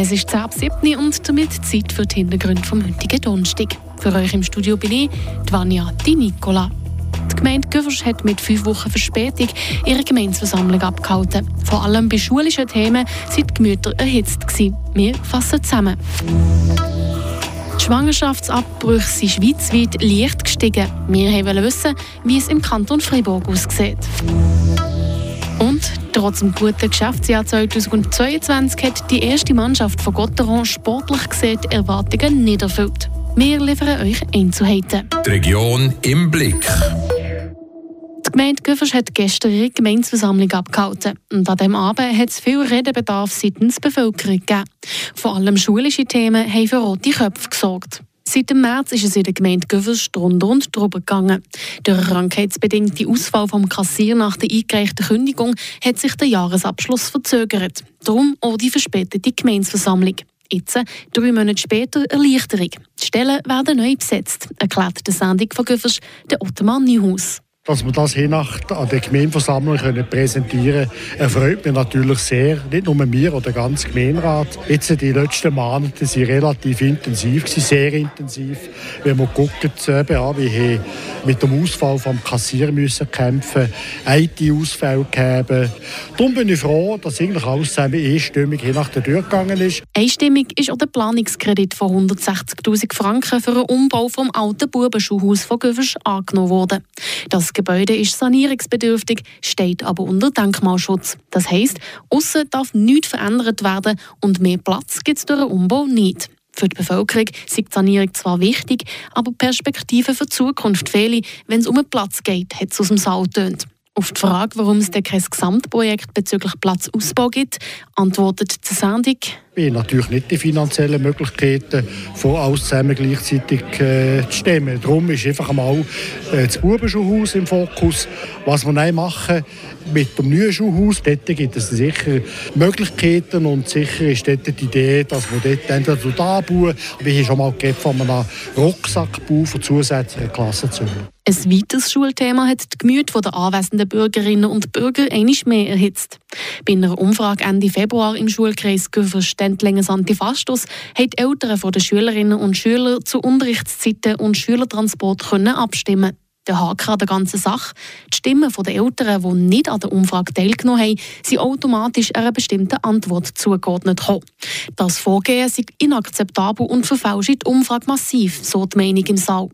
Es ist 10 ab 7 und damit Zeit für die Hintergründe vom heutigen Donnerstag. Für euch im Studio bin ich, die Vanja Di Nicola. Die Gemeinde Güversch hat mit fünf Wochen Verspätung ihre Gemeinsversammlung abgehalten. Vor allem bei schulischen Themen sind die Gemüter erhitzt. Gewesen. Wir fassen zusammen. Die Schwangerschaftsabbrüche sind schweizweit leicht gestiegen. Wir wollen wissen, wie es im Kanton Freiburg aussieht. Trotz dem guten Geschäftsjahr 2022 hat die erste Mannschaft von Gotteron sportlich gesehen Erwartungen nicht erfüllt. Wir liefern euch Einzelheiten. Die Region im Blick. Die Gemeinde Güfers hat gestern ihre Gemeinsversammlung abgehalten. Und an diesem Abend hat es viel Redebedarf seitens der Bevölkerung gegeben. Vor allem schulische Themen haben für rote Köpfe gesorgt. Seit dem März ist es in der Gemeinde Güvers drunter und drüber gegangen. Der krankheitsbedingte Ausfall vom Kassier nach der eingereichten Kündigung hat sich der Jahresabschluss verzögert. Darum auch die verspätete Gemeinsversammlung. Jetzt, drei Monate später, Erleichterung. Die Stellen werden neu besetzt, erklärt der Sendung von Güvers, der Ottoman Neuhaus. Dass wir das hier an der Gemeindeversammlung können präsentieren können, erfreut mich natürlich sehr. Nicht nur mir oder der ganze Gemeinderat. Jetzt die letzten Monate waren relativ intensiv, sehr intensiv. Wenn man guckt, wie mit dem Ausfall vom Kassier müssen kämpfen, IT-Ausfälle gegeben. Darum bin ich froh, dass eigentlich alles zusammen einstimmig hier nach der Tür gegangen ist. Einstimmig ist auch der Planungskredit von 160.000 Franken für einen Umbau vom alten Bubenschulhaus von Göfers angenommen worden. Das Gebäude ist sanierungsbedürftig, steht aber unter Denkmalschutz. Das heisst, außen darf nichts verändert werden und mehr Platz gibt es durch den Umbau nicht. Für die Bevölkerung ist die Sanierung zwar wichtig, aber Perspektiven für die Zukunft fehlen, wenn es um einen Platz geht, hat es aus dem Saal tönt. Auf die Frage, warum es kein Gesamtprojekt bezüglich Platzausbau gibt, antwortet die Sendung, haben natürlich nicht die finanziellen Möglichkeiten, von alles zusammen gleichzeitig äh, zu stemmen. Darum ist einfach einmal äh, das Bubenschulhaus im Fokus. Was wir dann machen mit dem neuen Schulhaus, dort gibt es sicher Möglichkeiten und sicher ist dort die Idee, dass wir dort entweder da bauen, wie ich schon mal gegeben von einem Rucksackbau von zusätzlichen Klassenzimmer. Ein weiteres Schulthema hat die Gemüte der anwesenden Bürgerinnen und Bürger einmal mehr erhitzt. Bei einer Umfrage Ende Februar im Schulkreis Güverstendlingen Antifastos haben die Eltern der Schülerinnen und Schüler zu Unterrichtszeiten und Schülertransport abstimmen der Haken an der ganzen Sache. Die Stimmen der Eltern, die nicht an der Umfrage teilgenommen haben, sind automatisch einer bestimmten Antwort zugeordnet. Das Vorgehen ist inakzeptabel und verfälscht die Umfrage massiv, so die Meinung im Saal.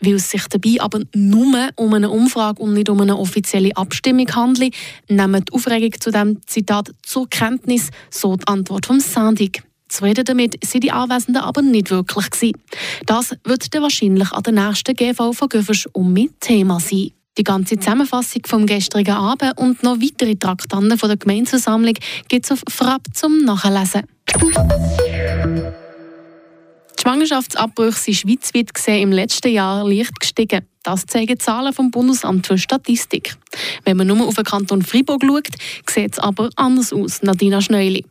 Weil es sich dabei aber nur um eine Umfrage und nicht um eine offizielle Abstimmung handelt, nehmen die Aufregung zu dem Zitat zur Kenntnis, so die Antwort vom Sendung. Zufrieden damit sind die Anwesenden aber nicht wirklich gewesen. Das wird dann wahrscheinlich an der nächsten GV von Göffers um mit Thema sein. Die ganze Zusammenfassung vom gestrigen Abend und noch weitere Traktanten von der Gemeindeversammlung gibt es auf Frapp zum Nachlesen. Die Schwangerschaftsabbrüche sind schweizweit gesehen im letzten Jahr leicht gestiegen. Das zeigen Zahlen vom Bundesamt für Statistik. Wenn man nur auf den Kanton Freiburg schaut, sieht es aber anders aus. Nadina Schneuli.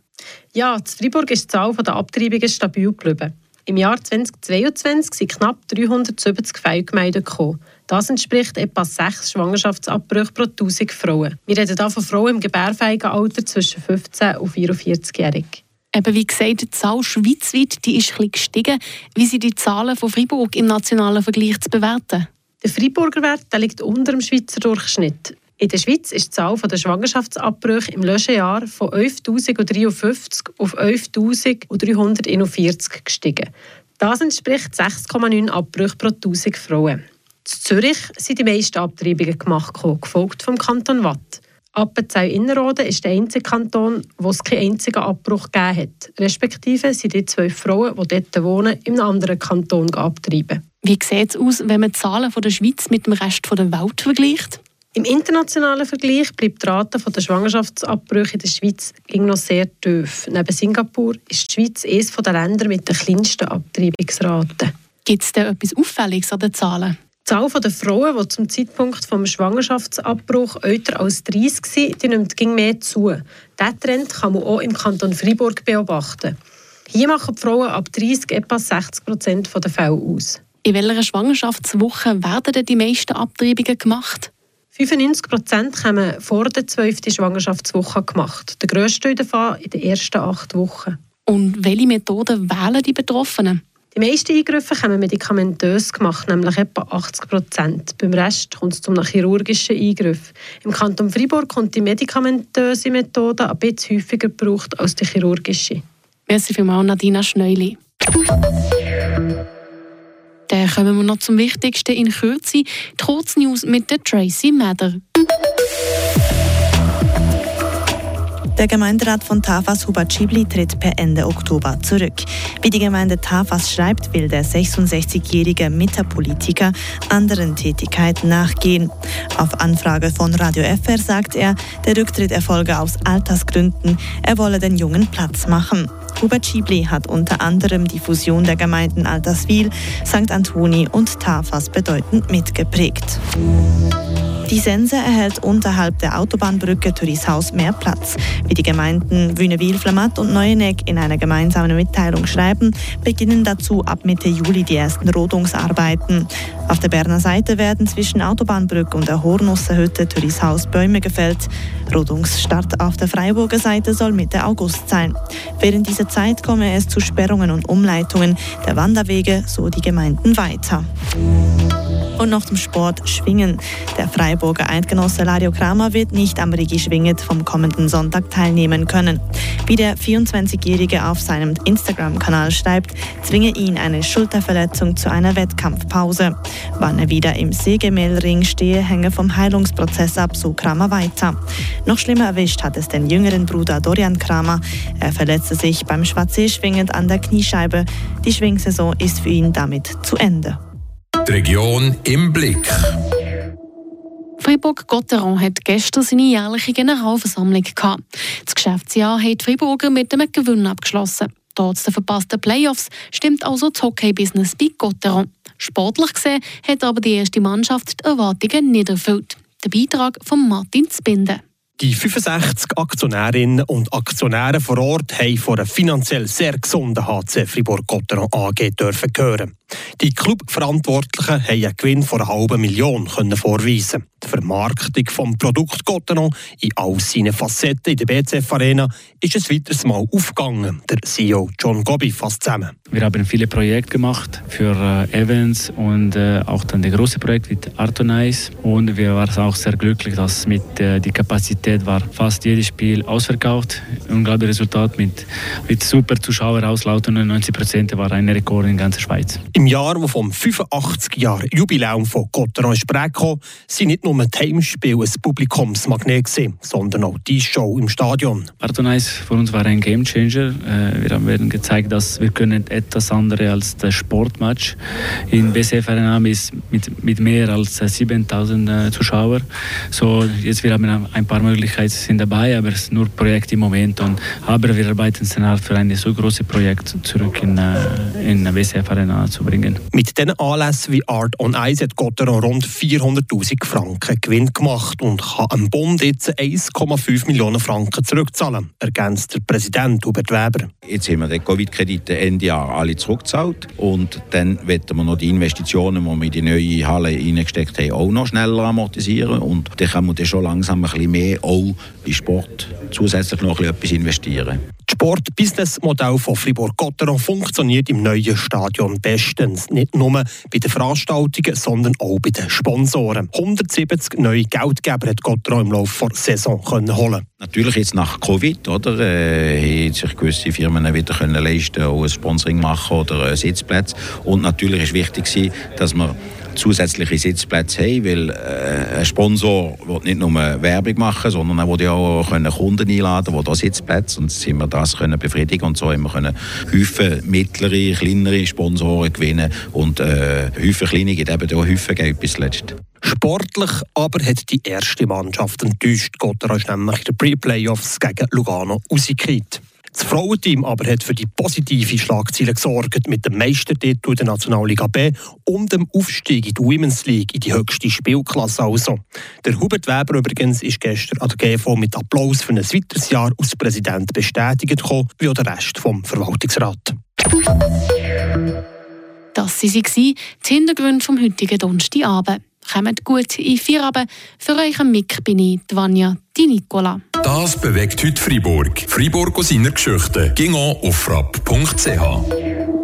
Ja, in Freiburg ist die Zahl der Abtreibungen stabil geblieben. Im Jahr 2022 sind knapp 370 Fälle gemeldet gekommen. Das entspricht etwa sechs Schwangerschaftsabbrüche pro 1000 Frauen. Wir reden hier von Frauen im gebärfähigen Alter zwischen 15 und 44-jährig. Eben wie gesagt, die Zahl schweizweit die ist ein gestiegen. Wie sind die Zahlen von Freiburg im nationalen Vergleich zu bewerten? Der Freiburger Wert der liegt unter dem Schweizer Durchschnitt. In der Schweiz ist die Zahl der Schwangerschaftsabbrüche im letzten von 11.053 auf 11.341 gestiegen. Das entspricht 6,9 Abbrüche pro 1000 Frauen. In Zürich sind die meisten Abtreibungen gemacht, gefolgt vom Kanton Watt. Appenzell-Innerrhoden ist der einzige Kanton, wo es keinen einzigen Abbruch gegeben hat. Respektive sind die zwei Frauen, die dort wohnen, in einem anderen Kanton abtreiben. Wie sieht es aus, wenn man die Zahlen der Schweiz mit dem Rest der Welt vergleicht? Im internationalen Vergleich bleibt die Rate der Schwangerschaftsabbrüche in der Schweiz noch sehr tief. Neben Singapur ist die Schweiz eines der Länder mit der kleinsten Abtreibungsrate. Gibt es da etwas Auffälliges an den Zahlen? Die Zahl der Frauen, die zum Zeitpunkt des Schwangerschaftsabbruchs älter als 30 waren, nimmt ging mehr zu. Diesen Trend kann man auch im Kanton Freiburg beobachten. Hier machen die Frauen ab 30 etwa 60 Prozent der Fälle aus. In welcher Schwangerschaftswoche werden denn die meisten Abtreibungen gemacht? 95 Prozent haben vor der 12. Schwangerschaftswoche gemacht. Der grösste davon in den ersten acht Wochen. Und welche Methoden wählen die Betroffenen? Die meisten Eingriffe kommen medikamentös gemacht, nämlich etwa 80 Prozent. Beim Rest kommt es zu einem chirurgischen Eingriff. Im Kanton Freiburg kommt die medikamentöse Methode ein bisschen häufiger gebraucht als die chirurgische. Merci vielmals, Nadina Schneuli. Dann kommen wir noch zum Wichtigsten in Kürze. Die Kurznews mit der Tracy Mather. Der Gemeinderat von Tafas Hubacibli tritt per Ende Oktober zurück. Wie die Gemeinde Tafas schreibt, will der 66-jährige Mieterpolitiker anderen Tätigkeiten nachgehen. Auf Anfrage von Radio FR sagt er, der Rücktritt erfolge aus Altersgründen. Er wolle den Jungen Platz machen. Hubert Schibli hat unter anderem die Fusion der Gemeinden Alterswil, St. Antoni und Tafas bedeutend mitgeprägt. Die Sense erhält unterhalb der Autobahnbrücke Türishaus mehr Platz. Wie die Gemeinden Wünnewil, Flamatt und Neueneck in einer gemeinsamen Mitteilung schreiben, beginnen dazu ab Mitte Juli die ersten Rodungsarbeiten. Auf der Berner Seite werden zwischen Autobahnbrücke und der Hornusserhütte Türishaus Bäume gefällt. Rodungsstart auf der Freiburger Seite soll Mitte August sein. Während dieser Zeit komme es zu Sperrungen und Umleitungen der Wanderwege, so die Gemeinden weiter. Und noch zum Sport Schwingen. Der Freiburger Eidgenosse Lario Kramer wird nicht am Rigi Schwinget vom kommenden Sonntag teilnehmen können. Wie der 24-Jährige auf seinem Instagram-Kanal schreibt, zwinge ihn eine Schulterverletzung zu einer Wettkampfpause. Wann er wieder im Sägemehlring stehe, hänge vom Heilungsprozess ab, so Kramer weiter. Noch schlimmer erwischt hat es den jüngeren Bruder Dorian Kramer. Er verletzte sich beim Schwarzseeschwingen an der Kniescheibe. Die Schwingsaison ist für ihn damit zu Ende. Die Region im Blick. Fribourg-Gotteron hat gestern seine jährliche Generalversammlung gehabt. Das Geschäftsjahr hat die Friburger mit einem Gewinn abgeschlossen. Trotz der verpassten Playoffs stimmt also das Hockey-Business bei Gotteron. Sportlich gesehen hat aber die erste Mannschaft die Erwartungen nicht erfüllt. Der Beitrag von Martin Zbinden. Die 65 Aktionärinnen und Aktionäre vor Ort haben von einer finanziell sehr gesunden HC Fribourg-Gotteron AG dürfen hören. Die Clubverantwortlichen haben einen Gewinn von einer halben Million vorweisen. Die Vermarktung des Produkts Gotteron in all seinen Facetten in der BCF Arena ist ein weiteres Mal aufgegangen. Der CEO John Gobby fasst zusammen. Wir haben viele Projekte gemacht für äh, Events und äh, auch dann der große Projekt mit Artonice. Und wir waren auch sehr glücklich, dass mit äh, die Kapazität war fast jedes Spiel ausverkauft. Unglaubliches Resultat mit, mit super Zuschauer auslauten. 90 Prozent war ein Rekord in der ganzen Schweiz. Im Jahr, wo vom 85 Jahr Jubiläum von Gotteron kam, sind nicht nur die Heimspiele ein Publikumsmagnet, sondern auch die Show im Stadion. Artonice für uns war ein Gamechanger. Äh, wir haben gezeigt, dass wir können etwas anderes als das Sportmatch. In BCF Arena ist mit, mit mehr als 7000 äh, Zuschauern. So, jetzt wir haben ein paar Möglichkeiten sind dabei, aber es ist nur Projekt im Moment. Und, aber wir arbeiten sehr hart für ein so großes Projekt zurück in, äh, in BCF Arena zu bringen. Mit diesen Anlässen wie Art on Ice hat Gotteron rund 400'000 Franken Gewinn gemacht und kann am Bund jetzt 1,5 Millionen Franken zurückzahlen, ergänzt der Präsident Hubert Weber. Jetzt haben wir den Covid-Kredite Ende Jahr alle zurückgezahlt und dann werden wir noch die Investitionen, die wir in die neue Halle reingesteckt haben, auch noch schneller amortisieren und dann kann man dann schon langsam ein bisschen mehr auch in Sport zusätzlich noch etwas investieren. Sport-Business-Modell von Fribourg-Gotteron funktioniert im neuen Stadion bestens. Nicht nur bei den Veranstaltungen, sondern auch bei den Sponsoren. 170 neue Geldgeber hat Gotteron im Laufe der Saison können holen Natürlich jetzt nach Covid, oder, äh, haben sich gewisse Firmen wieder können leisten, auch ein Sponsoring machen oder Sitzplätze. Und natürlich ist wichtig, dass man zusätzliche Sitzplätze haben, weil äh, ein Sponsor will nicht nur Werbung machen, sondern er will ja auch können Kunden einladen, die da Sitzplätze und sind wir das können befriedigen und so haben wir können Häufen mittlere, kleinere Sponsoren gewinnen und äh, Häufen kleine gibt eben auch Häufen Geld bis zuletzt. Sportlich aber hat die erste Mannschaft enttäuscht. Gotteron ist nämlich in den Pre-Playoffs gegen Lugano rausgekriegt. Das Frauenteam aber hat für die positive Schlagziele gesorgt mit dem Meistertitel der Nationalliga B und dem Aufstieg in die Women's League in die höchste Spielklasse. Also. Der Hubert Weber übrigens ist gestern an der GV mit Applaus für ein weiteres Jahr als Präsident bestätigt gekommen, wie auch der Rest vom Verwaltungsrat. Das waren sie, die Hintergründe vom heutigen Donnerstagabend. Kommt gut in Feierabend. Für euch am Mic bin ich, Vanja Di Nicola. Das bewegt heute Freiburg. Freiburg aus seiner Geschichte. Ging auf frapp.ch.